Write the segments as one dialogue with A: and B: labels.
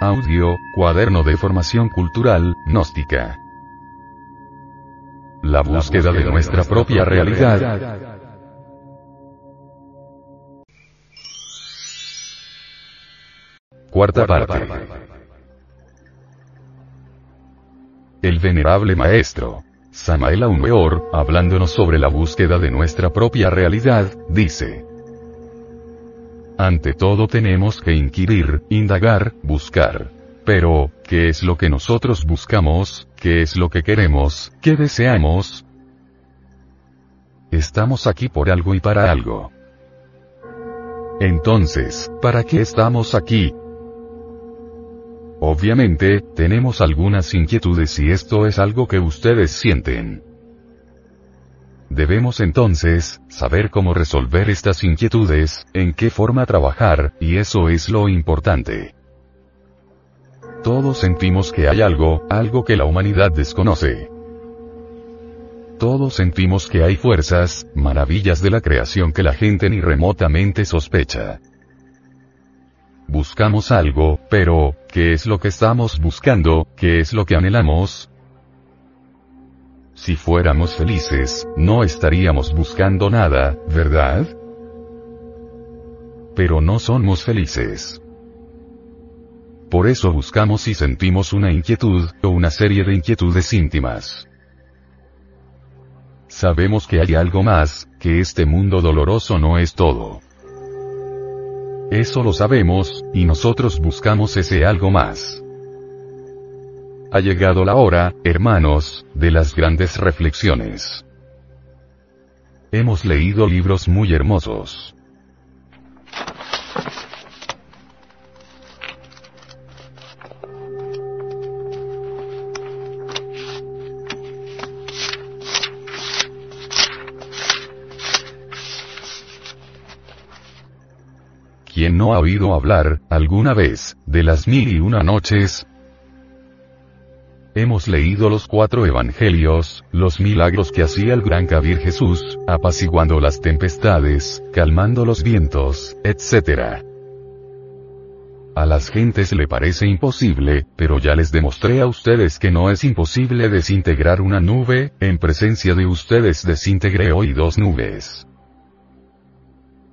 A: Audio, Cuaderno de Formación Cultural, Gnóstica. La búsqueda de nuestra propia realidad. Cuarta parte. El venerable maestro, Samael Weor, hablándonos sobre la búsqueda de nuestra propia realidad, dice. Ante todo tenemos que inquirir, indagar, buscar. Pero, ¿qué es lo que nosotros buscamos? ¿Qué es lo que queremos? ¿Qué deseamos? Estamos aquí por algo y para algo. Entonces, ¿para qué estamos aquí? Obviamente, tenemos algunas inquietudes y esto es algo que ustedes sienten. Debemos entonces, saber cómo resolver estas inquietudes, en qué forma trabajar, y eso es lo importante. Todos sentimos que hay algo, algo que la humanidad desconoce. Todos sentimos que hay fuerzas, maravillas de la creación que la gente ni remotamente sospecha. Buscamos algo, pero, ¿qué es lo que estamos buscando? ¿Qué es lo que anhelamos? Si fuéramos felices, no estaríamos buscando nada, ¿verdad? Pero no somos felices. Por eso buscamos y sentimos una inquietud, o una serie de inquietudes íntimas. Sabemos que hay algo más, que este mundo doloroso no es todo. Eso lo sabemos, y nosotros buscamos ese algo más. Ha llegado la hora, hermanos, de las grandes reflexiones. Hemos leído libros muy hermosos. ¿Quién no ha oído hablar, alguna vez, de las mil y una noches, Hemos leído los cuatro evangelios, los milagros que hacía el gran Kabir Jesús, apaciguando las tempestades, calmando los vientos, etc. A las gentes le parece imposible, pero ya les demostré a ustedes que no es imposible desintegrar una nube, en presencia de ustedes desintegré hoy dos nubes.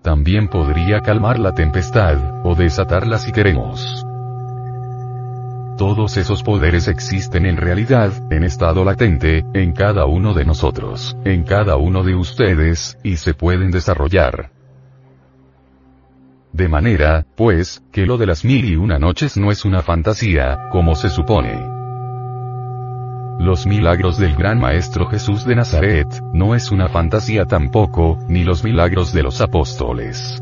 A: También podría calmar la tempestad, o desatarla si queremos. Todos esos poderes existen en realidad, en estado latente, en cada uno de nosotros, en cada uno de ustedes, y se pueden desarrollar. De manera, pues, que lo de las mil y una noches no es una fantasía, como se supone. Los milagros del gran Maestro Jesús de Nazaret, no es una fantasía tampoco, ni los milagros de los apóstoles.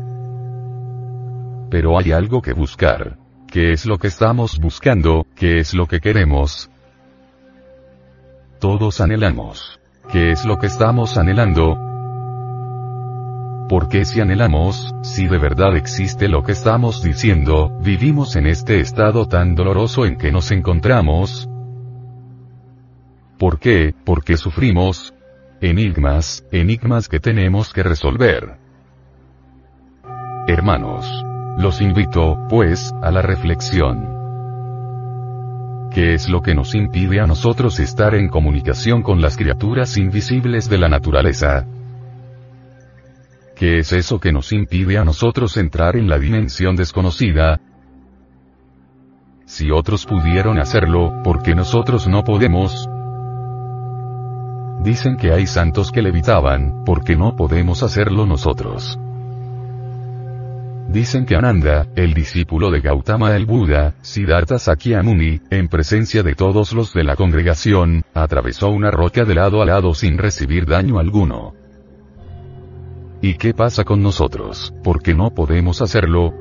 A: Pero hay algo que buscar. ¿Qué es lo que estamos buscando? ¿Qué es lo que queremos? Todos anhelamos. ¿Qué es lo que estamos anhelando? ¿Por qué si anhelamos, si de verdad existe lo que estamos diciendo, vivimos en este estado tan doloroso en que nos encontramos? ¿Por qué? Porque sufrimos? Enigmas, enigmas que tenemos que resolver. Hermanos, los invito, pues, a la reflexión. ¿Qué es lo que nos impide a nosotros estar en comunicación con las criaturas invisibles de la naturaleza? ¿Qué es eso que nos impide a nosotros entrar en la dimensión desconocida? Si otros pudieron hacerlo, ¿por qué nosotros no podemos? Dicen que hay santos que levitaban, ¿por qué no podemos hacerlo nosotros? Dicen que Ananda, el discípulo de Gautama el Buda, Siddhartha Sakyamuni, en presencia de todos los de la congregación, atravesó una roca de lado a lado sin recibir daño alguno. ¿Y qué pasa con nosotros? ¿Por qué no podemos hacerlo?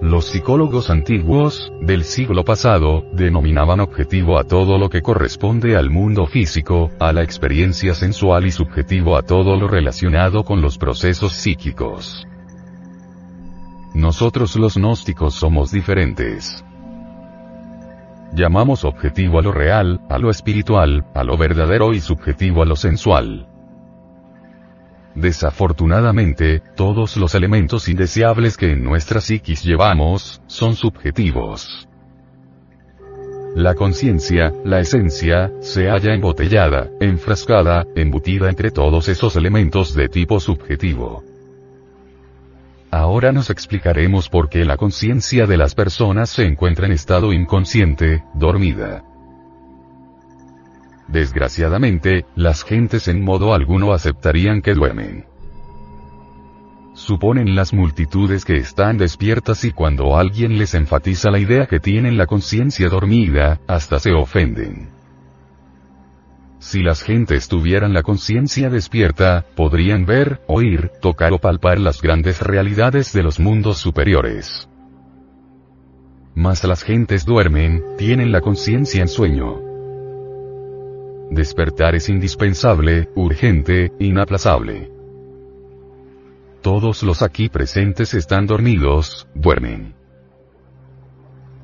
A: Los psicólogos antiguos, del siglo pasado, denominaban objetivo a todo lo que corresponde al mundo físico, a la experiencia sensual y subjetivo a todo lo relacionado con los procesos psíquicos. Nosotros los gnósticos somos diferentes. Llamamos objetivo a lo real, a lo espiritual, a lo verdadero y subjetivo a lo sensual. Desafortunadamente, todos los elementos indeseables que en nuestra psiquis llevamos, son subjetivos. La conciencia, la esencia, se halla embotellada, enfrascada, embutida entre todos esos elementos de tipo subjetivo. Ahora nos explicaremos por qué la conciencia de las personas se encuentra en estado inconsciente, dormida. Desgraciadamente, las gentes en modo alguno aceptarían que duermen. Suponen las multitudes que están despiertas y cuando alguien les enfatiza la idea que tienen la conciencia dormida, hasta se ofenden. Si las gentes tuvieran la conciencia despierta, podrían ver, oír, tocar o palpar las grandes realidades de los mundos superiores. Mas las gentes duermen, tienen la conciencia en sueño. Despertar es indispensable, urgente, inaplazable. Todos los aquí presentes están dormidos, duermen.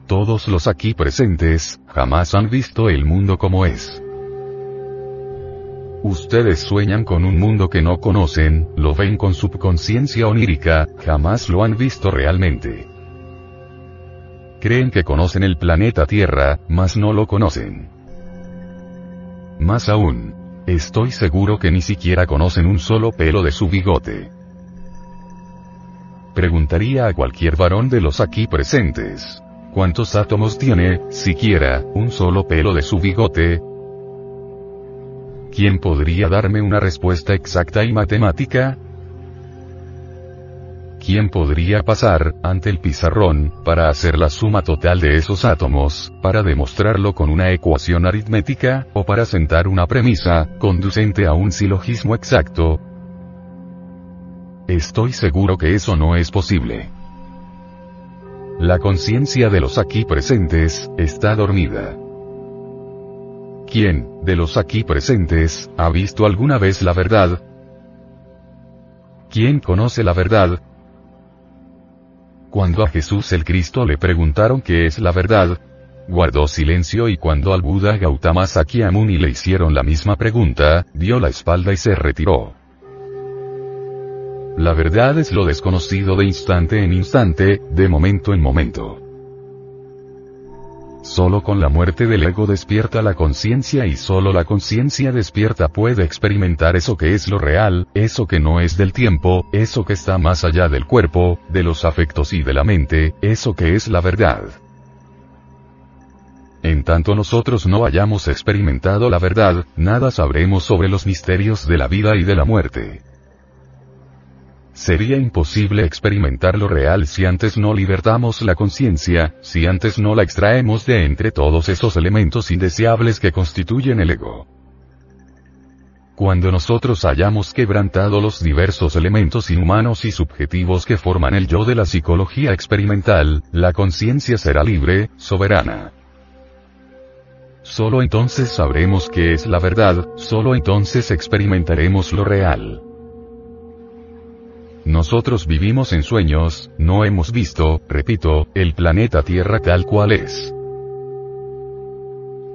A: Todos los aquí presentes, jamás han visto el mundo como es. Ustedes sueñan con un mundo que no conocen, lo ven con subconsciencia onírica, jamás lo han visto realmente. Creen que conocen el planeta Tierra, mas no lo conocen. Más aún. Estoy seguro que ni siquiera conocen un solo pelo de su bigote. Preguntaría a cualquier varón de los aquí presentes. ¿Cuántos átomos tiene, siquiera, un solo pelo de su bigote? ¿Quién podría darme una respuesta exacta y matemática? ¿Quién podría pasar, ante el pizarrón, para hacer la suma total de esos átomos, para demostrarlo con una ecuación aritmética, o para sentar una premisa, conducente a un silogismo exacto? Estoy seguro que eso no es posible. La conciencia de los aquí presentes, está dormida. ¿Quién, de los aquí presentes, ha visto alguna vez la verdad? ¿Quién conoce la verdad? Cuando a Jesús el Cristo le preguntaron qué es la verdad, guardó silencio y cuando al Buda Gautama Sakyamuni le hicieron la misma pregunta, dio la espalda y se retiró. La verdad es lo desconocido de instante en instante, de momento en momento. Solo con la muerte del ego despierta la conciencia y solo la conciencia despierta puede experimentar eso que es lo real, eso que no es del tiempo, eso que está más allá del cuerpo, de los afectos y de la mente, eso que es la verdad. En tanto nosotros no hayamos experimentado la verdad, nada sabremos sobre los misterios de la vida y de la muerte. Sería imposible experimentar lo real si antes no libertamos la conciencia, si antes no la extraemos de entre todos esos elementos indeseables que constituyen el ego. Cuando nosotros hayamos quebrantado los diversos elementos inhumanos y subjetivos que forman el yo de la psicología experimental, la conciencia será libre, soberana. Solo entonces sabremos qué es la verdad, solo entonces experimentaremos lo real. Nosotros vivimos en sueños, no hemos visto, repito, el planeta Tierra tal cual es.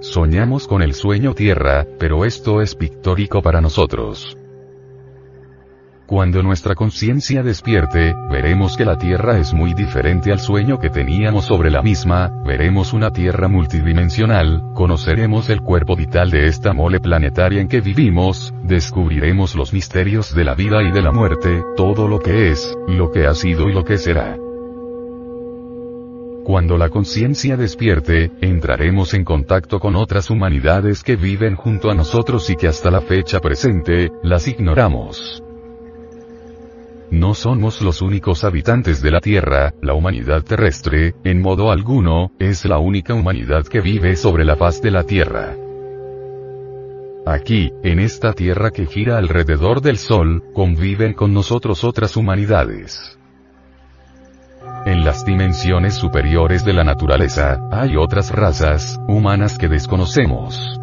A: Soñamos con el sueño Tierra, pero esto es pictórico para nosotros. Cuando nuestra conciencia despierte, veremos que la Tierra es muy diferente al sueño que teníamos sobre la misma, veremos una Tierra multidimensional, conoceremos el cuerpo vital de esta mole planetaria en que vivimos, descubriremos los misterios de la vida y de la muerte, todo lo que es, lo que ha sido y lo que será. Cuando la conciencia despierte, entraremos en contacto con otras humanidades que viven junto a nosotros y que hasta la fecha presente, las ignoramos. No somos los únicos habitantes de la Tierra, la humanidad terrestre, en modo alguno, es la única humanidad que vive sobre la faz de la Tierra. Aquí, en esta Tierra que gira alrededor del Sol, conviven con nosotros otras humanidades. En las dimensiones superiores de la naturaleza, hay otras razas, humanas que desconocemos.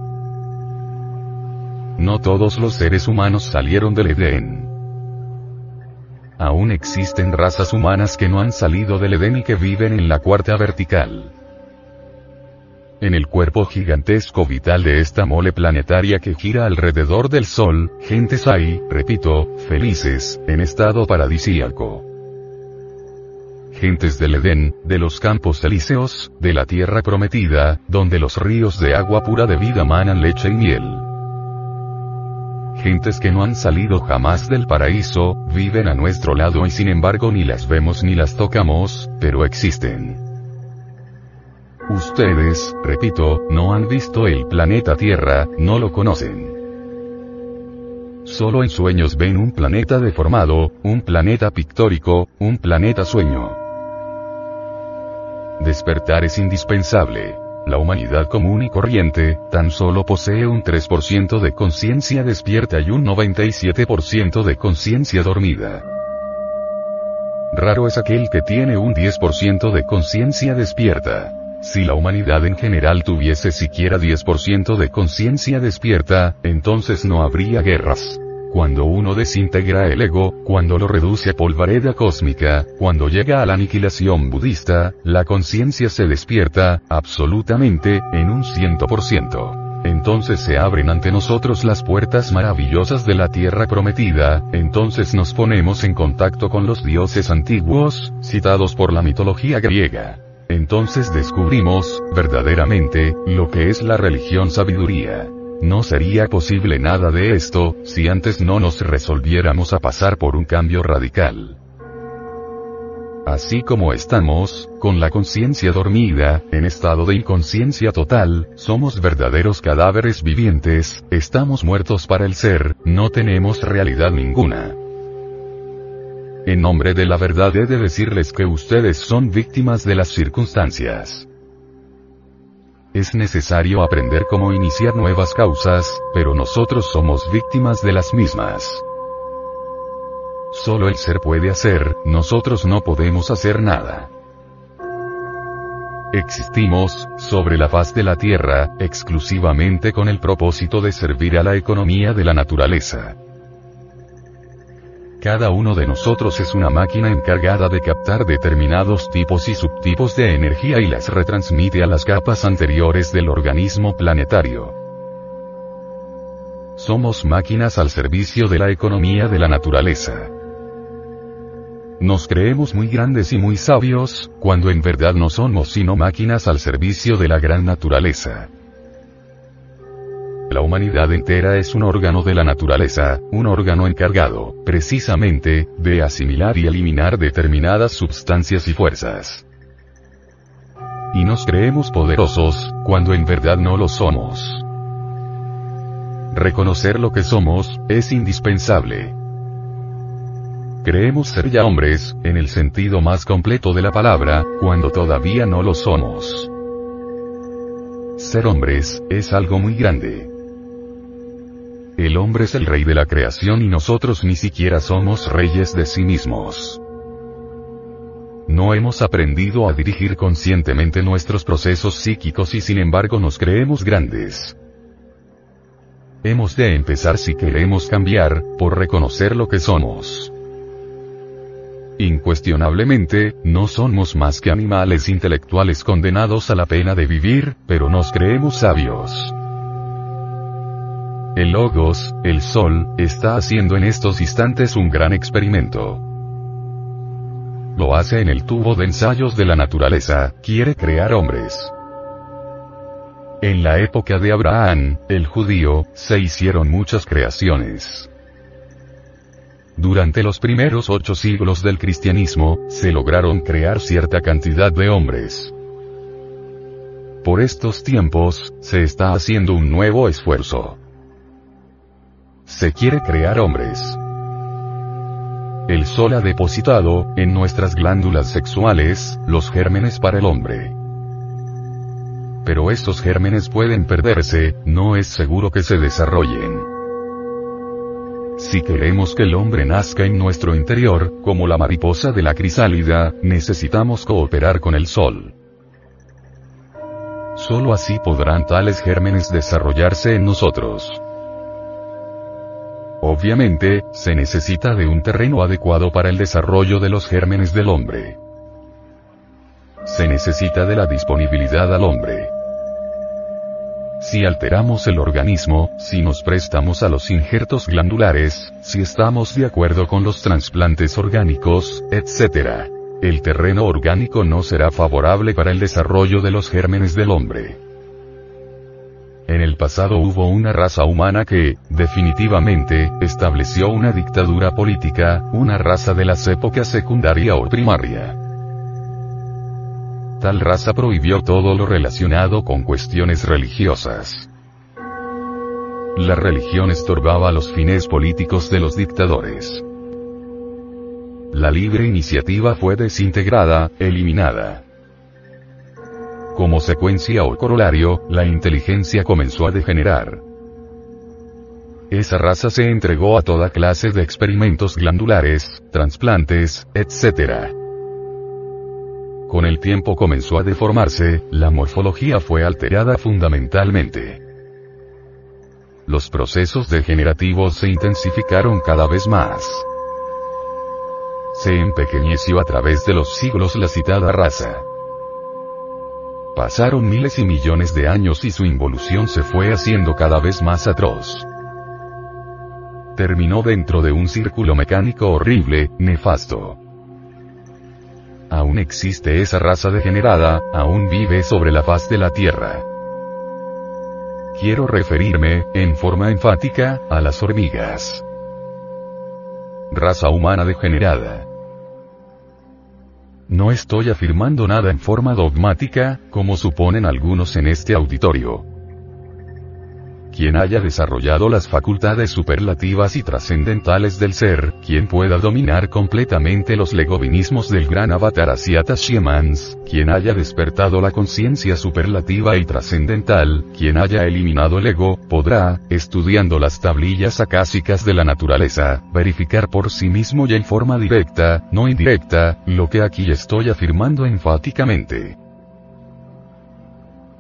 A: No todos los seres humanos salieron del Edén. Aún existen razas humanas que no han salido del Edén y que viven en la cuarta vertical. en el cuerpo gigantesco vital de esta mole planetaria que gira alrededor del Sol, gentes hay, repito, felices, en estado paradisíaco. Gentes del Edén, de los campos elíseos, de la tierra prometida, donde los ríos de agua pura de vida manan leche y miel gentes que no han salido jamás del paraíso, viven a nuestro lado y sin embargo ni las vemos ni las tocamos, pero existen. Ustedes, repito, no han visto el planeta Tierra, no lo conocen. Solo en sueños ven un planeta deformado, un planeta pictórico, un planeta sueño. Despertar es indispensable. La humanidad común y corriente, tan solo posee un 3% de conciencia despierta y un 97% de conciencia dormida. Raro es aquel que tiene un 10% de conciencia despierta. Si la humanidad en general tuviese siquiera 10% de conciencia despierta, entonces no habría guerras. Cuando uno desintegra el ego, cuando lo reduce a polvareda cósmica, cuando llega a la aniquilación budista, la conciencia se despierta, absolutamente, en un ciento por ciento. Entonces se abren ante nosotros las puertas maravillosas de la tierra prometida, entonces nos ponemos en contacto con los dioses antiguos, citados por la mitología griega. Entonces descubrimos, verdaderamente, lo que es la religión sabiduría. No sería posible nada de esto, si antes no nos resolviéramos a pasar por un cambio radical. Así como estamos, con la conciencia dormida, en estado de inconsciencia total, somos verdaderos cadáveres vivientes, estamos muertos para el ser, no tenemos realidad ninguna. En nombre de la verdad he de decirles que ustedes son víctimas de las circunstancias. Es necesario aprender cómo iniciar nuevas causas, pero nosotros somos víctimas de las mismas. Solo el ser puede hacer, nosotros no podemos hacer nada. Existimos, sobre la faz de la Tierra, exclusivamente con el propósito de servir a la economía de la naturaleza. Cada uno de nosotros es una máquina encargada de captar determinados tipos y subtipos de energía y las retransmite a las capas anteriores del organismo planetario. Somos máquinas al servicio de la economía de la naturaleza. Nos creemos muy grandes y muy sabios, cuando en verdad no somos sino máquinas al servicio de la gran naturaleza. La humanidad entera es un órgano de la naturaleza, un órgano encargado, precisamente, de asimilar y eliminar determinadas sustancias y fuerzas. Y nos creemos poderosos, cuando en verdad no lo somos. Reconocer lo que somos, es indispensable. Creemos ser ya hombres, en el sentido más completo de la palabra, cuando todavía no lo somos. Ser hombres, es algo muy grande. El hombre es el rey de la creación y nosotros ni siquiera somos reyes de sí mismos. No hemos aprendido a dirigir conscientemente nuestros procesos psíquicos y sin embargo nos creemos grandes. Hemos de empezar si queremos cambiar, por reconocer lo que somos. Incuestionablemente, no somos más que animales intelectuales condenados a la pena de vivir, pero nos creemos sabios. El Logos, el Sol, está haciendo en estos instantes un gran experimento. Lo hace en el tubo de ensayos de la naturaleza, quiere crear hombres. En la época de Abraham, el judío, se hicieron muchas creaciones. Durante los primeros ocho siglos del cristianismo, se lograron crear cierta cantidad de hombres. Por estos tiempos, se está haciendo un nuevo esfuerzo. Se quiere crear hombres. El sol ha depositado, en nuestras glándulas sexuales, los gérmenes para el hombre. Pero estos gérmenes pueden perderse, no es seguro que se desarrollen. Si queremos que el hombre nazca en nuestro interior, como la mariposa de la crisálida, necesitamos cooperar con el sol. Solo así podrán tales gérmenes desarrollarse en nosotros. Obviamente, se necesita de un terreno adecuado para el desarrollo de los gérmenes del hombre. Se necesita de la disponibilidad al hombre. si alteramos el organismo, si nos prestamos a los injertos glandulares, si estamos de acuerdo con los trasplantes orgánicos, etc. El terreno orgánico no será favorable para el desarrollo de los gérmenes del hombre. En el pasado hubo una raza humana que, definitivamente, estableció una dictadura política, una raza de las épocas secundaria o primaria. Tal raza prohibió todo lo relacionado con cuestiones religiosas. La religión estorbaba los fines políticos de los dictadores. La libre iniciativa fue desintegrada, eliminada. Como secuencia o corolario, la inteligencia comenzó a degenerar. Esa raza se entregó a toda clase de experimentos glandulares, trasplantes, etc. Con el tiempo comenzó a deformarse, la morfología fue alterada fundamentalmente. Los procesos degenerativos se intensificaron cada vez más. Se empequeñeció a través de los siglos la citada raza. Pasaron miles y millones de años y su involución se fue haciendo cada vez más atroz. Terminó dentro de un círculo mecánico horrible, nefasto. Aún existe esa raza degenerada, aún vive sobre la faz de la Tierra. Quiero referirme, en forma enfática, a las hormigas. Raza humana degenerada. No estoy afirmando nada en forma dogmática, como suponen algunos en este auditorio quien haya desarrollado las facultades superlativas y trascendentales del ser, quien pueda dominar completamente los legovinismos del gran avatar Asiata Shemans, quien haya despertado la conciencia superlativa y trascendental, quien haya eliminado el ego, podrá, estudiando las tablillas acásicas de la naturaleza, verificar por sí mismo y en forma directa, no indirecta, lo que aquí estoy afirmando enfáticamente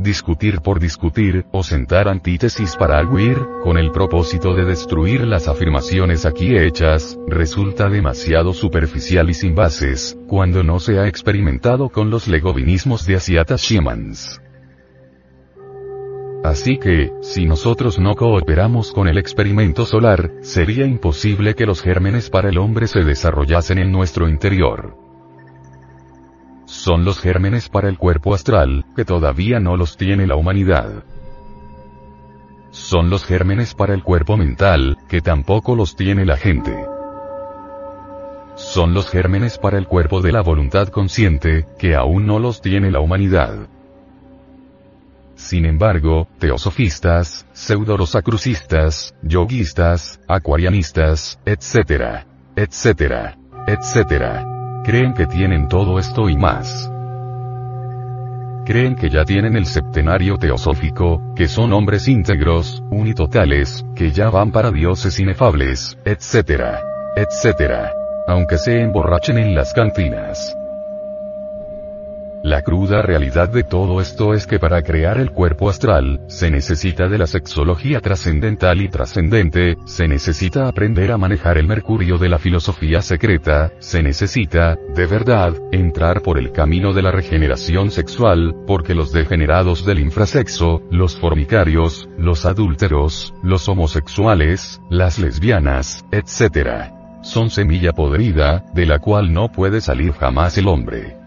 A: discutir por discutir, o sentar antítesis para arguir, con el propósito de destruir las afirmaciones aquí hechas, resulta demasiado superficial y sin bases, cuando no se ha experimentado con los legovinismos de Asiata Shemans. Así que, si nosotros no cooperamos con el experimento solar, sería imposible que los gérmenes para el hombre se desarrollasen en nuestro interior son los gérmenes para el cuerpo astral, que todavía no los tiene la humanidad. Son los gérmenes para el cuerpo mental, que tampoco los tiene la gente. Son los gérmenes para el cuerpo de la voluntad consciente, que aún no los tiene la humanidad. Sin embargo, teosofistas, pseudorosacrucistas, yoguistas, acuarianistas, etc., etc., etc., Creen que tienen todo esto y más. Creen que ya tienen el septenario teosófico, que son hombres íntegros, unitotales, que ya van para dioses inefables, etc. etc. Aunque se emborrachen en las cantinas. La cruda realidad de todo esto es que para crear el cuerpo astral, se necesita de la sexología trascendental y trascendente, se necesita aprender a manejar el mercurio de la filosofía secreta, se necesita, de verdad, entrar por el camino de la regeneración sexual, porque los degenerados del infrasexo, los formicarios, los adúlteros, los homosexuales, las lesbianas, etc. Son semilla podrida, de la cual no puede salir jamás el hombre.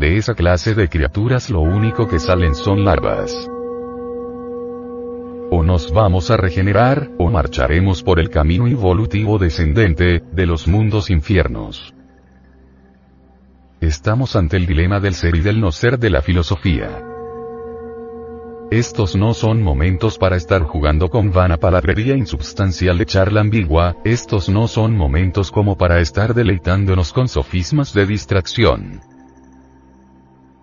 A: De esa clase de criaturas lo único que salen son larvas. O nos vamos a regenerar, o marcharemos por el camino evolutivo descendente, de los mundos infiernos. Estamos ante el dilema del ser y del no ser de la filosofía. Estos no son momentos para estar jugando con vana palabrería insubstancial de charla ambigua, estos no son momentos como para estar deleitándonos con sofismas de distracción.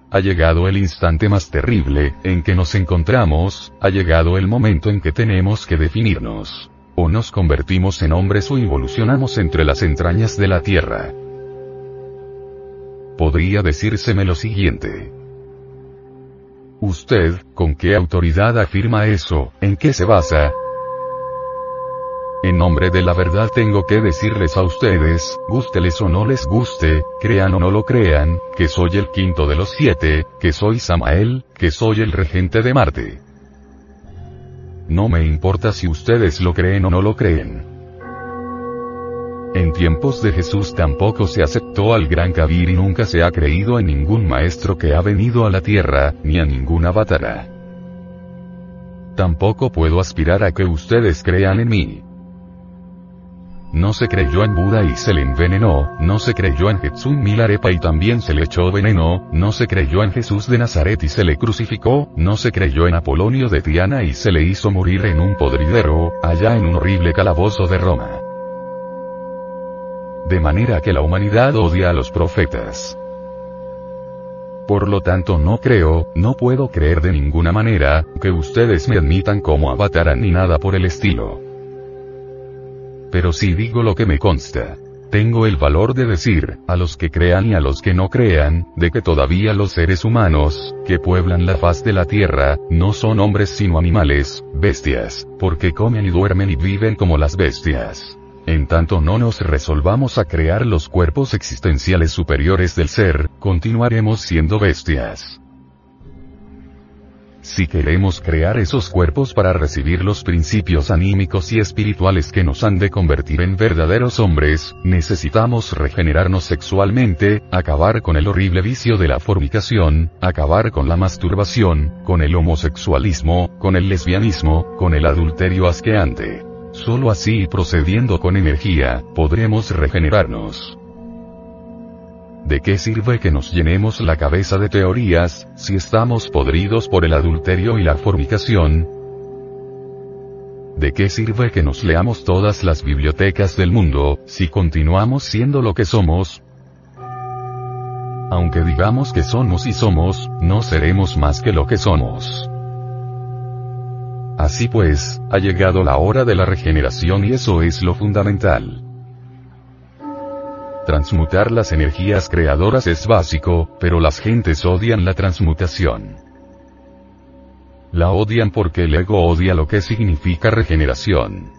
A: Ha llegado el instante más terrible, en que nos encontramos, ha llegado el momento en que tenemos que definirnos. O nos convertimos en hombres o evolucionamos entre las entrañas de la Tierra. Podría decírseme lo siguiente. Usted, ¿con qué autoridad afirma eso? ¿En qué se basa? En nombre de la verdad tengo que decirles a ustedes, gústeles o no les guste, crean o no lo crean, que soy el quinto de los siete, que soy Samael, que soy el regente de Marte. no me importa si ustedes lo creen o no lo creen. En tiempos de Jesús tampoco se aceptó al gran Kabir y nunca se ha creído en ningún maestro que ha venido a la tierra, ni a ningún avatara. Tampoco puedo aspirar a que ustedes crean en mí. No se creyó en Buda y se le envenenó, no se creyó en Jetsun Milarepa y también se le echó veneno, no se creyó en Jesús de Nazaret y se le crucificó, no se creyó en Apolonio de Tiana y se le hizo morir en un podridero, allá en un horrible calabozo de Roma. De manera que la humanidad odia a los profetas. Por lo tanto no creo, no puedo creer de ninguna manera, que ustedes me admitan como avatar ni nada por el estilo. Pero si digo lo que me consta. Tengo el valor de decir, a los que crean y a los que no crean, de que todavía los seres humanos, que pueblan la faz de la tierra, no son hombres sino animales, bestias, porque comen y duermen y viven como las bestias. En tanto no nos resolvamos a crear los cuerpos existenciales superiores del ser, continuaremos siendo bestias. Si queremos crear esos cuerpos para recibir los principios anímicos y espirituales que nos han de convertir en verdaderos hombres, necesitamos regenerarnos sexualmente, acabar con el horrible vicio de la fornicación, acabar con la masturbación, con el homosexualismo, con el lesbianismo, con el adulterio asqueante. Solo así procediendo con energía, podremos regenerarnos. ¿De qué sirve que nos llenemos la cabeza de teorías, si estamos podridos por el adulterio y la fornicación? ¿De qué sirve que nos leamos todas las bibliotecas del mundo, si continuamos siendo lo que somos? Aunque digamos que somos y somos, no seremos más que lo que somos. Así pues, ha llegado la hora de la regeneración y eso es lo fundamental. Transmutar las energías creadoras es básico, pero las gentes odian la transmutación. La odian porque el ego odia lo que significa regeneración.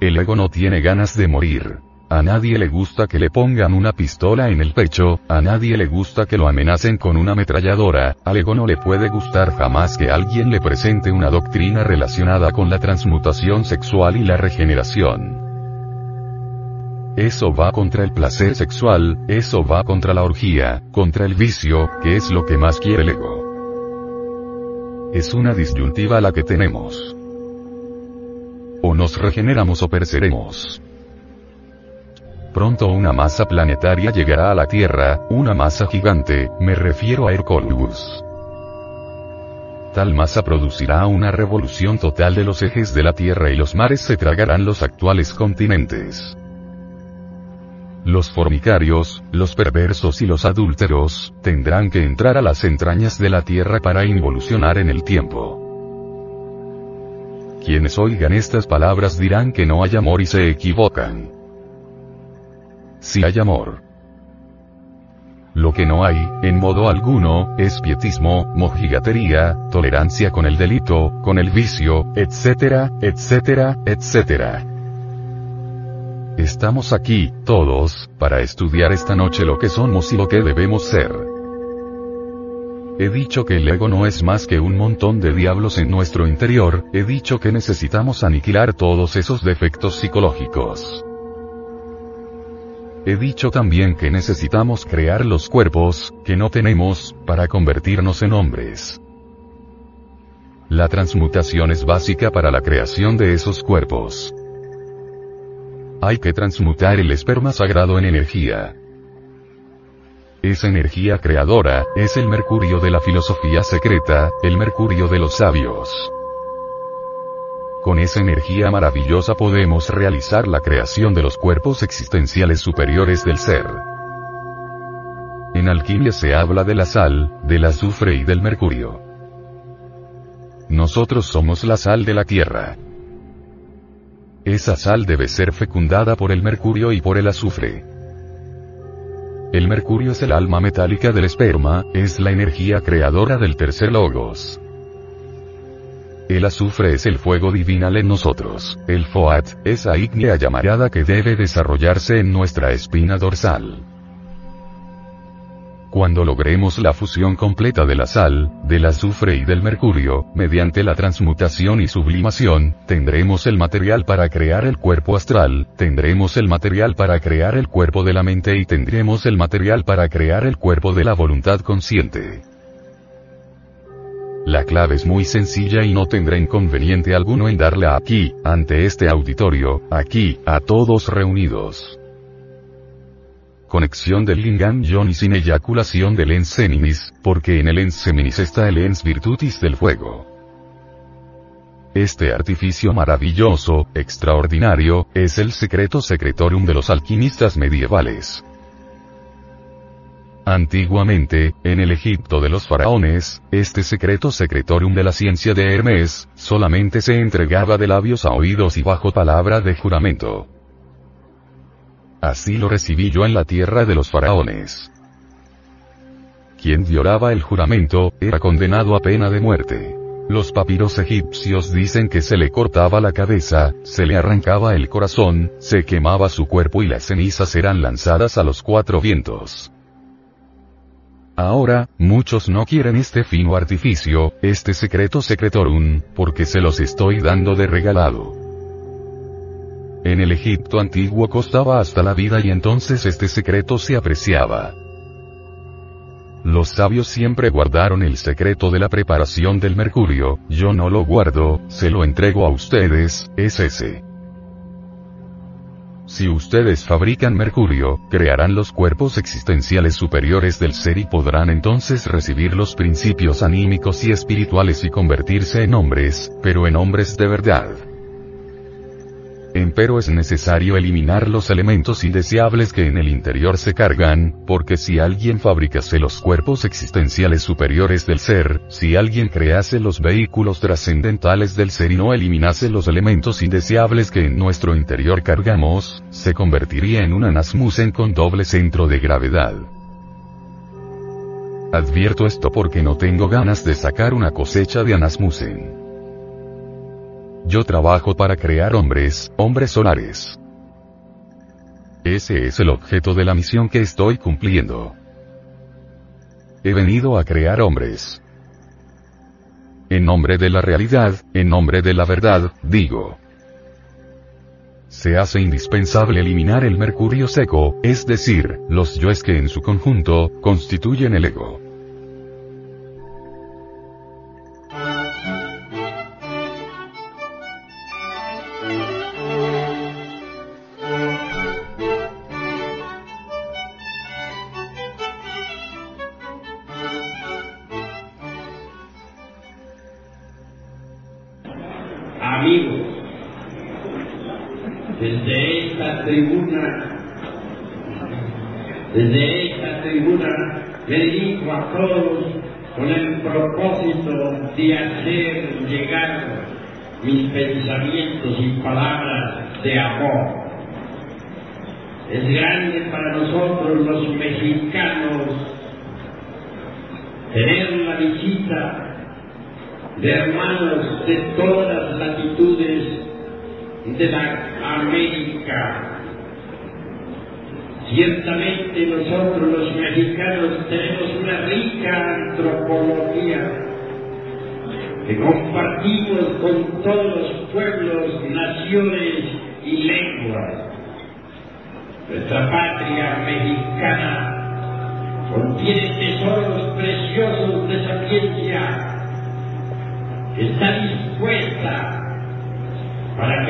A: El ego no tiene ganas de morir. A nadie le gusta que le pongan una pistola en el pecho, a nadie le gusta que lo amenacen con una ametralladora, al ego no le puede gustar jamás que alguien le presente una doctrina relacionada con la transmutación sexual y la regeneración. Eso va contra el placer sexual, eso va contra la orgía, contra el vicio, que es lo que más quiere el ego. Es una disyuntiva la que tenemos. O nos regeneramos o pereceremos. Pronto una masa planetaria llegará a la Tierra, una masa gigante, me refiero a Hercolus. Tal masa producirá una revolución total de los ejes de la Tierra y los mares se tragarán los actuales continentes. Los fornicarios, los perversos y los adúlteros, tendrán que entrar a las entrañas de la tierra para involucionar en el tiempo. Quienes oigan estas palabras dirán que no hay amor y se equivocan. Si hay amor. Lo que no hay, en modo alguno, es pietismo, mojigatería, tolerancia con el delito, con el vicio, etcétera, etcétera, etcétera. Estamos aquí, todos, para estudiar esta noche lo que somos y lo que debemos ser. He dicho que el ego no es más que un montón de diablos en nuestro interior, he dicho que necesitamos aniquilar todos esos defectos psicológicos. He dicho también que necesitamos crear los cuerpos, que no tenemos, para convertirnos en hombres. La transmutación es básica para la creación de esos cuerpos. Hay que transmutar el esperma sagrado en energía. Esa energía creadora, es el mercurio de la filosofía secreta, el mercurio de los sabios. Con esa energía maravillosa podemos realizar la creación de los cuerpos existenciales superiores del ser. En alquimia se habla de la sal, del azufre y del mercurio. Nosotros somos la sal de la tierra. Esa sal debe ser fecundada por el mercurio y por el azufre. El mercurio es el alma metálica del esperma, es la energía creadora del tercer logos. El azufre es el fuego divinal en nosotros, el foat, esa ígnea llamarada que debe desarrollarse en nuestra espina dorsal. Cuando logremos la fusión completa de la sal, del azufre y del mercurio, mediante la transmutación y sublimación, tendremos el material para crear el cuerpo astral, tendremos el material para crear el cuerpo de la mente y tendremos el material para crear el cuerpo de la voluntad consciente. La clave es muy sencilla y no tendrá inconveniente alguno en darla aquí, ante este auditorio, aquí, a todos reunidos. Conexión del lingam y sin eyaculación del ens seminis, porque en el ens seminis está el ens virtutis del fuego. Este artificio maravilloso, extraordinario, es el secreto secretorium de los alquimistas medievales. Antiguamente, en el Egipto de los faraones, este secreto secretorium de la ciencia de Hermes, solamente se entregaba de labios a oídos y bajo palabra de juramento. Así lo recibí yo en la tierra de los faraones. Quien violaba el juramento, era condenado a pena de muerte. Los papiros egipcios dicen que se le cortaba la cabeza, se le arrancaba el corazón, se quemaba su cuerpo y las cenizas eran lanzadas a los cuatro vientos. Ahora, muchos no quieren este fino artificio, este secreto secretorum, porque se los estoy dando de regalado. En el Egipto antiguo costaba hasta la vida y entonces este secreto se apreciaba. Los sabios siempre guardaron el secreto de la preparación del mercurio, yo no lo guardo, se lo entrego a ustedes, es ese. Si ustedes fabrican mercurio, crearán los cuerpos existenciales superiores del ser y podrán entonces recibir los principios anímicos y espirituales y convertirse en hombres, pero en hombres de verdad. Empero es necesario eliminar los elementos indeseables que en el interior se cargan, porque si alguien fabricase los cuerpos existenciales superiores del ser, si alguien crease los vehículos trascendentales del ser y no eliminase los elementos indeseables que en nuestro interior cargamos, se convertiría en un anasmusen con doble centro de gravedad. Advierto esto porque no tengo ganas de sacar una cosecha de anasmusen. Yo trabajo para crear hombres, hombres solares. Ese es el objeto de la misión que estoy cumpliendo. He venido a crear hombres. En nombre de la realidad, en nombre de la verdad, digo. Se hace indispensable eliminar el mercurio seco, es decir, los yoes que en su conjunto, constituyen el ego.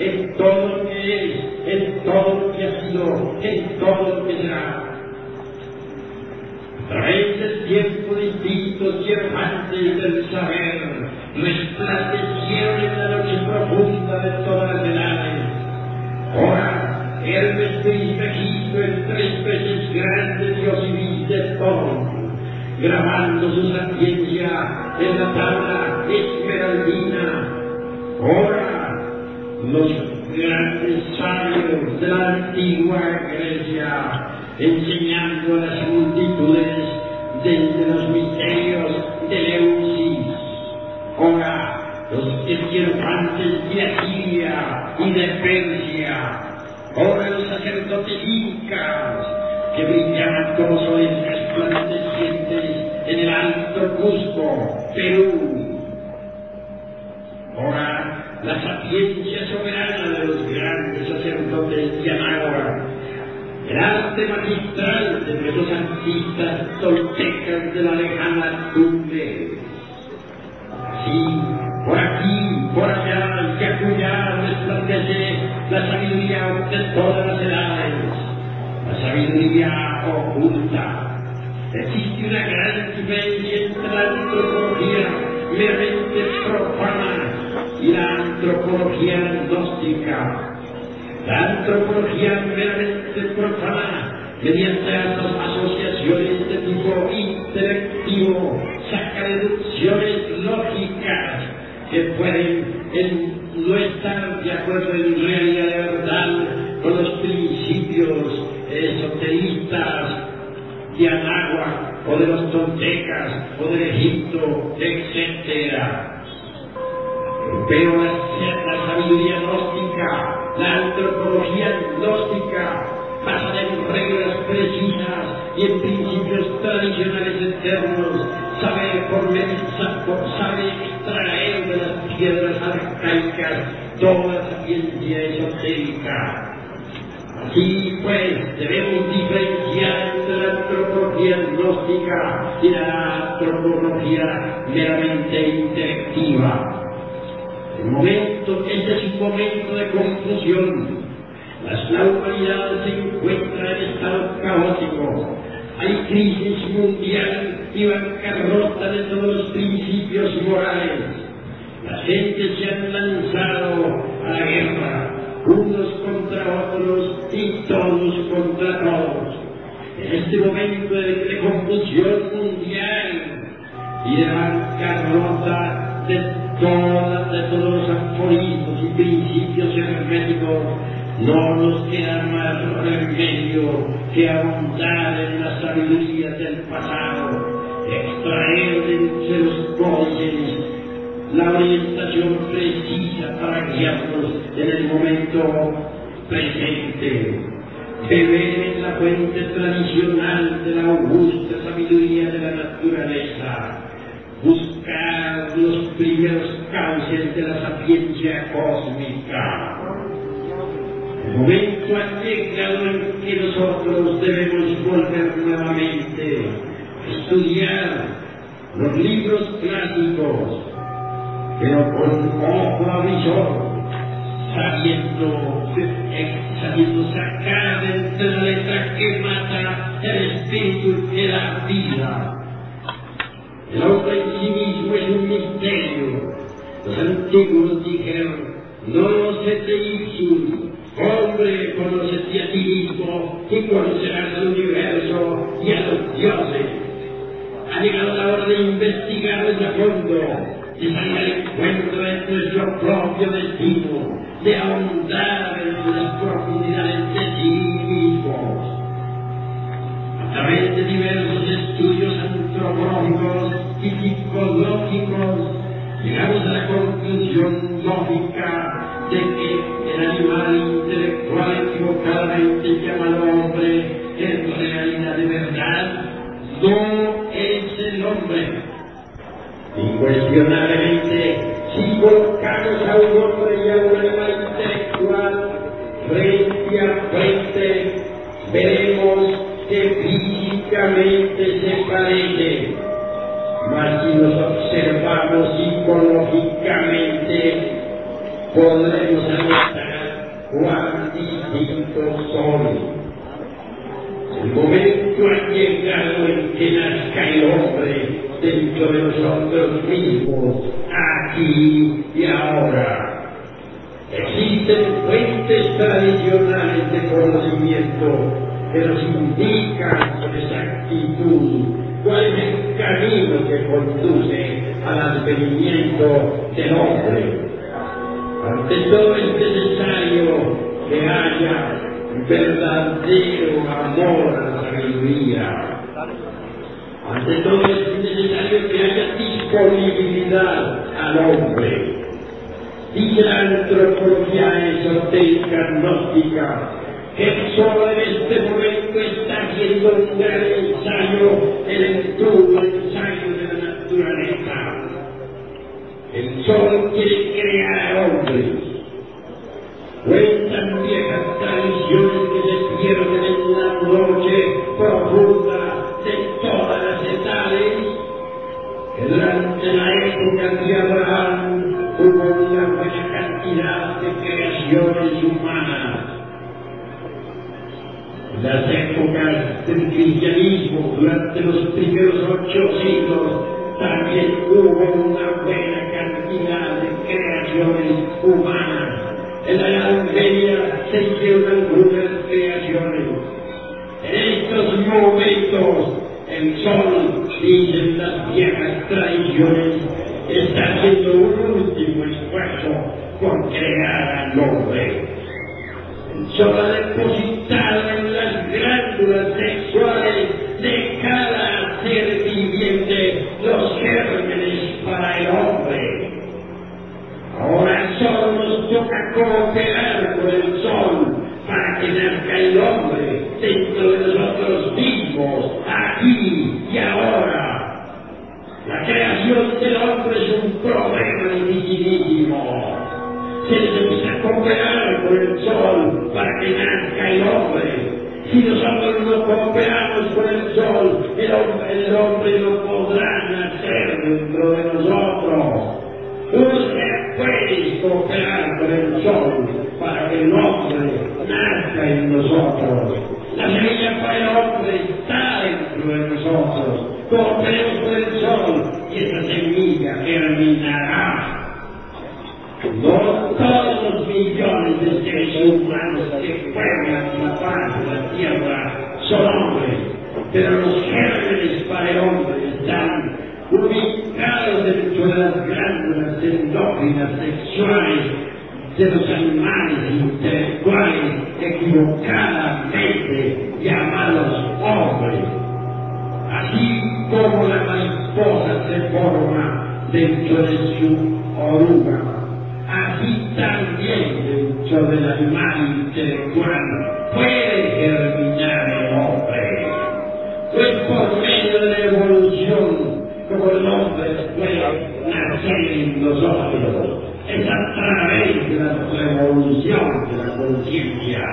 B: en todo lo que es, en todo lo que ha sido, en todo lo que será. Través del tiempo distintos y errantes del saber, resplandecieron en la noche profunda de todas las edades. Ahora, Hermes Trismegisto, el tres veces grande Dios y de todo, grabando su sapiencia en la tabla esmeraldina. Ahora, los grandes sabios de la antigua Grecia, enseñando a las multitudes desde los misterios de Leucis. Ahora, los esquirfantes de Asiria y de Persia. Ahora los sacerdotes incas que brillaban como soles resplandecientes en el alto Cusco, Perú. Ahora, la sapiencia soberana de los grandes sacerdotes de Anáhuac, el arte magistral de nuestros artistas toltecas de la lejana Tumbe. Así, por aquí, por allá y acullá resplandece la sabiduría de todas las edades, la sabiduría oculta. Existe una gran diferencia entre la antropología meramente profana y la antropología gnóstica. La antropología meramente profana, mediante estas asociaciones de tipo intelectivo, saca deducciones lógicas que pueden en, no estar de acuerdo en realidad de verdad con los principios esoteristas de Anáhuac o de los toltecas o de Egipto, etc. Pero la, la sabiduría gnóstica, la antropología gnóstica, basada en reglas precisas y en principios tradicionales eternos, sabe, por, sabe extraer de las piedras arcaicas toda sapiencia esotérica. Así pues, debemos diferenciar entre la antropología gnóstica y la antropología meramente intelectiva. Momento, este es un momento de confusión. La humanidad se encuentra en estado caótico. Hay crisis mundial y bancarrota de todos los principios morales. La gente se han lanzado a la guerra, unos contra otros y todos contra todos. En este momento de, de confusión mundial y de bancarrota de, todas, todos los aforismos y principios herméticos, no nos queda más remedio que abundar en la sabiduría del pasado, extraer de los códices la orientación precisa para guiarnos en el momento presente. Beber en la fuente tradicional de la augusta sabiduría de la naturaleza. Buscar los primeros cauces de la sapiencia cósmica. El momento ha llegado en que nosotros debemos volver nuevamente a estudiar los libros clásicos pero con ojo avisor, sabiendo, sabiendo sacar de entre la letra que mata el espíritu que da vida. El hombre en sí mismo es un misterio. Los antiguos dijeron, no se te ipsum, hombre, conócete a ti mismo y conocerás al universo y a los dioses. Ha llegado la hora de investigar desde fondo y salir al encuentro de nuestro propio destino, de ahondar en las profundidades de mismos. A través de diversos estudios antropológicos y psicológicos, llegamos a la conclusión lógica de que el animal intelectual equivocadamente llamado hombre, en realidad de verdad, no es el hombre. Incuestionablemente, si colocamos a un hombre y a un animal intelectual frente a frente, veremos físicamente se parecen. mas si los observamos psicológicamente, podremos notar cuán distintos son. El momento ha llegado en que nazca el hombre dentro de nosotros mismos, aquí y ahora. Existen fuentes tradicionales de conocimiento que nos indican con exactitud cuál es el camino que conduce al advenimiento del hombre. Ante todo es necesario que haya verdadero amor a la sabiduría. Ante todo es necesario que haya disponibilidad al hombre. Dice la antropología esotérica gnóstica que solo en este momento está haciendo un gran ensayo, el el ensayo de la naturaleza. El sol quiere crear hombres. Cuentan viejas tradiciones que se pierden en la noche profunda de todas las edades, que durante la época de Abraham hubo una buena cantidad de creaciones humanas. Las épocas del cristianismo, durante los primeros ocho siglos, también hubo una buena cantidad de creaciones humanas. En la Edad Media se hicieron algunas creaciones. En estos momentos, el sol, dicen las viejas tradiciones, está haciendo un último esfuerzo por crear al hombre. El sol ha depositado glándulas sexuales de cada ser viviente los gérmenes para el hombre. Ahora solo nos toca cooperar con el sol para que nazca el hombre dentro de nosotros mismos, aquí y ahora. La creación del hombre es un problema dificilísimo. Se necesita cooperar con el sol para que nazca el hombre. Si nosotros no cooperamos con el sol, el hombre, no podrá nacer dentro de nosotros. Usted puede cooperar con el sol para que el hombre nazca en nosotros. La semilla para el hombre está dentro de nosotros. Cooperemos con el sol y esa semilla germinará. No todos los millones de seres humanos dentro del puede germinar el hombre. Pues por medio de la evolución como el hombre puede nacer en nosotros. Es a través de la revolución de la conciencia.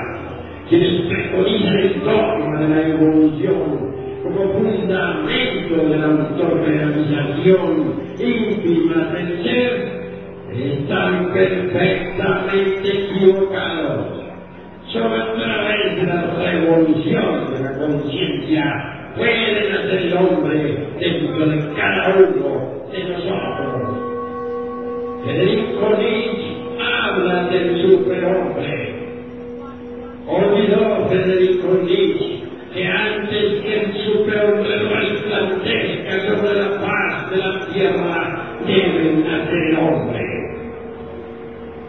B: Quienes preconizan el dogma de la evolución como fundamento de la autorrealización íntima del ser, están perfectamente equivocados. Solo a través de la revolución de la conciencia puede nacer el hombre dentro de cada uno de nosotros. Federico Nietzsche habla del superhombre. Olvidó Federico Nietzsche que antes que el superhombre resplandezca sobre la paz de la tierra, debe nacer el hombre.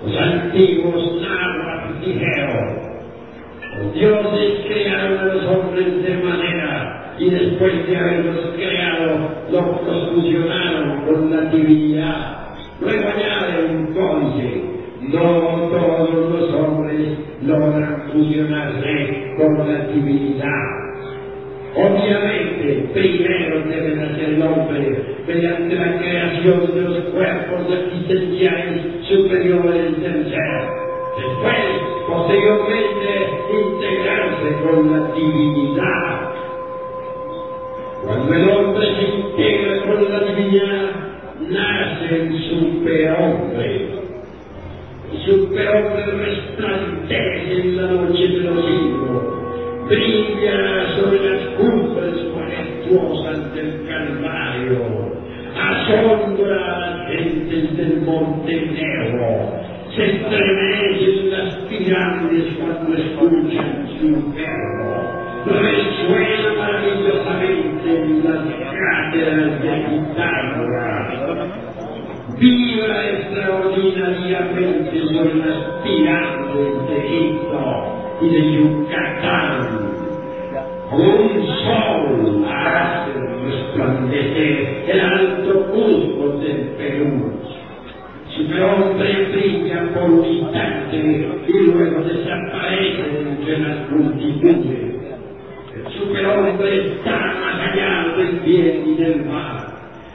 B: Los antiguos náhuatl dijeron, los dioses crearon a los hombres de manera y después de haberlos creado, los fusionaron con la divinidad. Luego añade un códice, no todos los hombres logran fusionarse con la divinidad. Obviamente, primero debe nacer el hombre mediante la creación de los cuerpos existenciales superiores del ser. Después, posteriormente, integrarse con la divinidad. Cuando el hombre se integra con con la divinidad nace el superhombre. El superhombre resplandece en la noche de los siglos, brilla sobre las cumbres majestuosas del Calvario, asombra a las gentes del Monte Negro, se estremecen las pirámides cuando escuchan su perro, resuena maravillosamente en las cráteras de guitarra, vibra extraordinariamente sobre las pirámides de Egipto y de Yucatán. Un sol hace resplandecer el alto Cusco del Perú. Superhombre brilla por un instante y luego desaparece entre las multitudes. El superhombre está más allá del bien y del mal.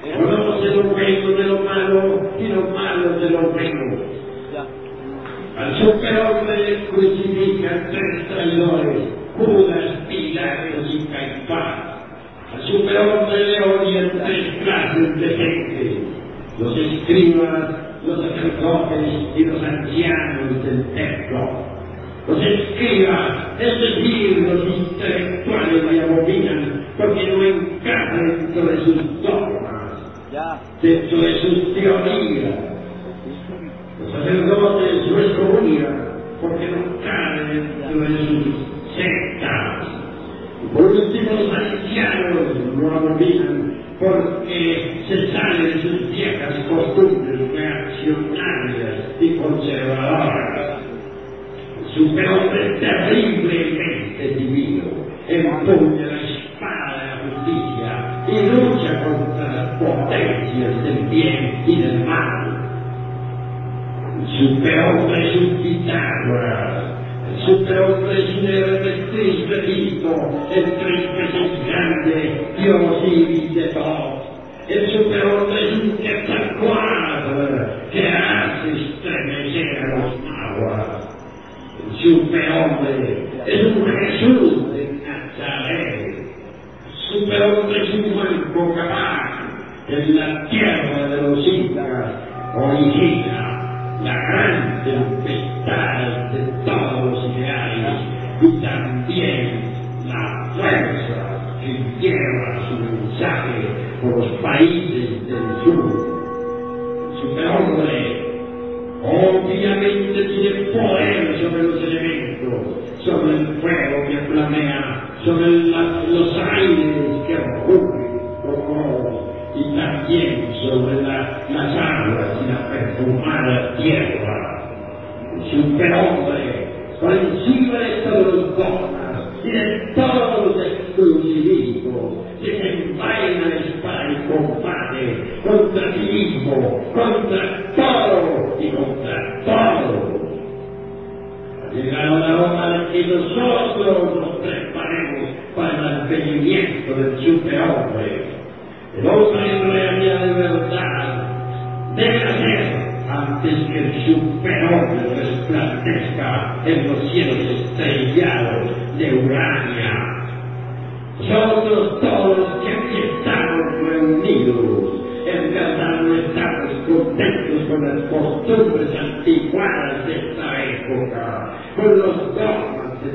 B: Conoce lo bueno de lo malo y lo malo de lo bueno. Al superhombre crucifican tres traidores, Judas, Pilatos y Caifás. Al superhombre le odian tres clases de gente, los escribas, los sacerdotes y los ancianos del templo. Los escribas, es decir, los intelectuales le abominan porque no encajan dentro de sus dogmas, dentro de sus teorías. Los El superhombre terriblemente divino empuña la espada de la justicia y lucha contra las potencias del bien y del mal. El superhombre es un Pitágoras, el superhombre es un Hermetis Benito, el tres veces grande Dios y de todos. El superhombre es un superhombre es un Jesús de Nazaret. Superhombre un Juan capaz en la tierra de los incas origina advenimiento del superhombre. El hombre en realidad de verdad debe ser antes que el superhombre resplandezca en los cielos estrellados de Urania. Nosotros todos los que aquí estamos reunidos, en verdad no estamos contentos con las costumbres antiguadas de esta época, con los dogmas de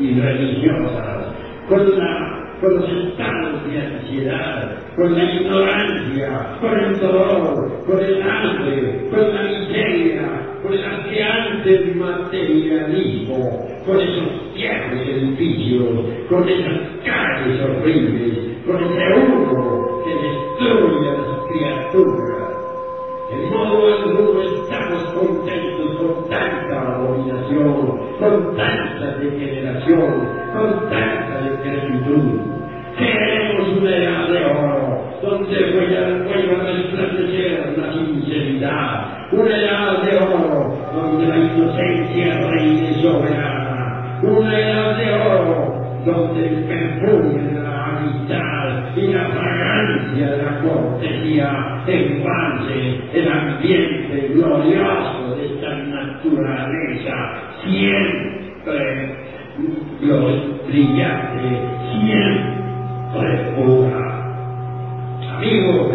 B: y religiosas, con, la, con los estados de ansiedad, con la ignorancia, con el dolor, con el hambre, con la miseria, con el ansiante materialismo, con esos viejos edificios, con esas calles horribles, con ese humo que destruye a las criaturas. De modo alguno estamos contentos con tanta abominación, con tanta degeneración, con tanta decrepitud. Queremos una edad de oro, donde vuelva a resplandecer la sinceridad, una edad de oro, donde la inocencia reine soberana, una edad de oro, donde el perfume de la amistad y la fragancia de la cortesía embalse el ambiente glorioso de esta naturaleza. Siempre los brillantes siempre pura. Amigos,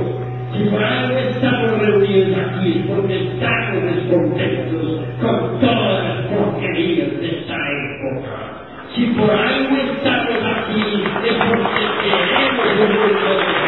B: si por algo estamos reunidos aquí es porque estamos descontentos con todas las porquerías de esta época. Si por algo estamos aquí es porque queremos un mundo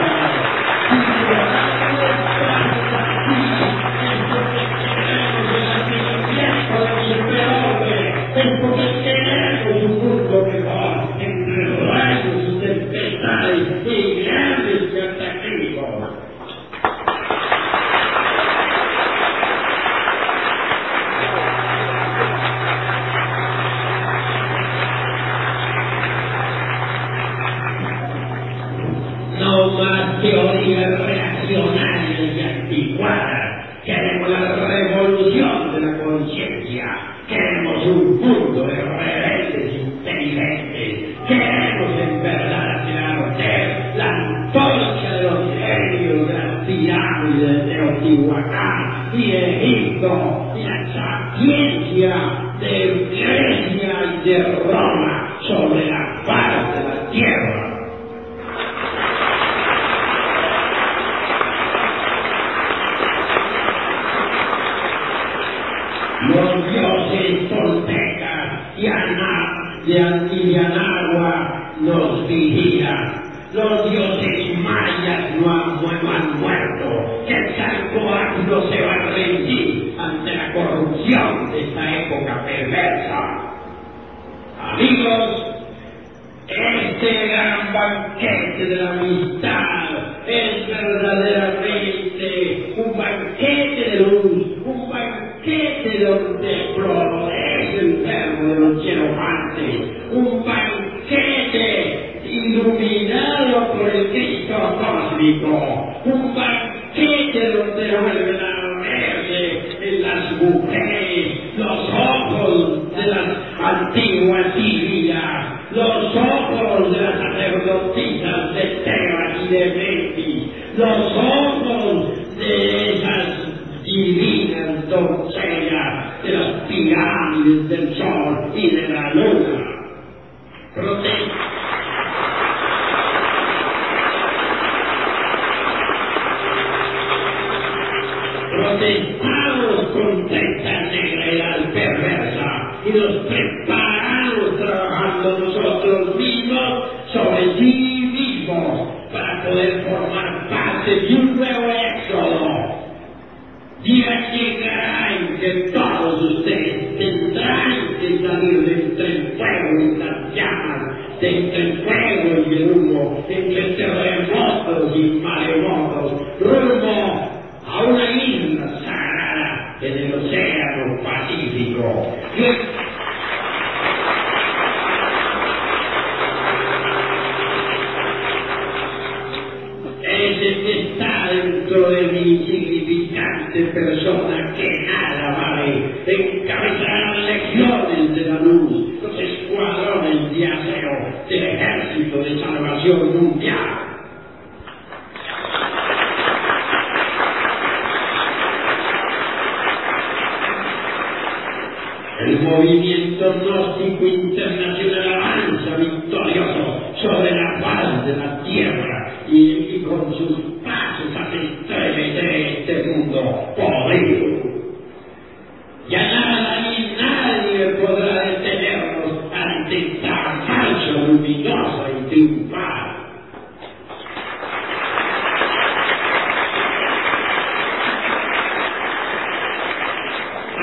B: esta época perversa. Amigos, este gran banquete de la amistad es verdaderamente un banquete de luz, un banquete donde florece el verbo de los hierofantes, un banquete iluminado por el Cristo cósmico, un banquete donde vuelven a verse en las mujeres los ojos antiguas Sirias, los ojos de las sacerdotisas de Tebas y de Memphis, los ojos de esas divinas doncellas de las pirámides del sol y de la luna. Prote- protestamos Está dentro de mi insignificante persona que nada vale, encabezará las legiones de la luz, los escuadrones de acero del ejército de salvación mundial. El movimiento gnóstico internacional avanza victorioso sobre la faz de la tierra y, y con sus pasos hace estremecer este mundo podrido. Ya nada ni nadie podrá detenernos ante esta marcha luminosa y triunfal.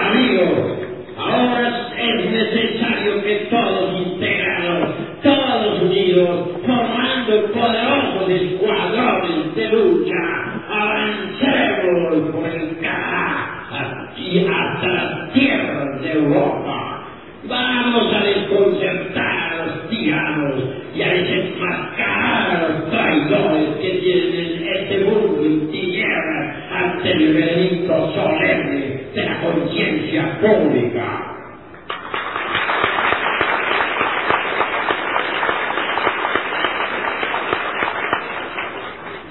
B: Amigos, ahora es necesario que todos integrados, todos unidos, formando poderosos escuadrones de lucha, avancemos por el Canadá y hasta las tierras de Europa. Vamos a desconcertar a los tiranos y a desenmascarar a los traidores que tienen este mundo en tinieblas ante el veredicto solemne de la conciencia pública.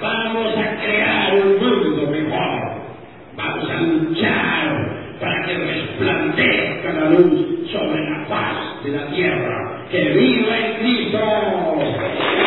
B: Vamos a crear un mundo mejor. Vamos a luchar para que resplandezca la luz sobre la faz de la tierra. ¡Que viva el Cristo!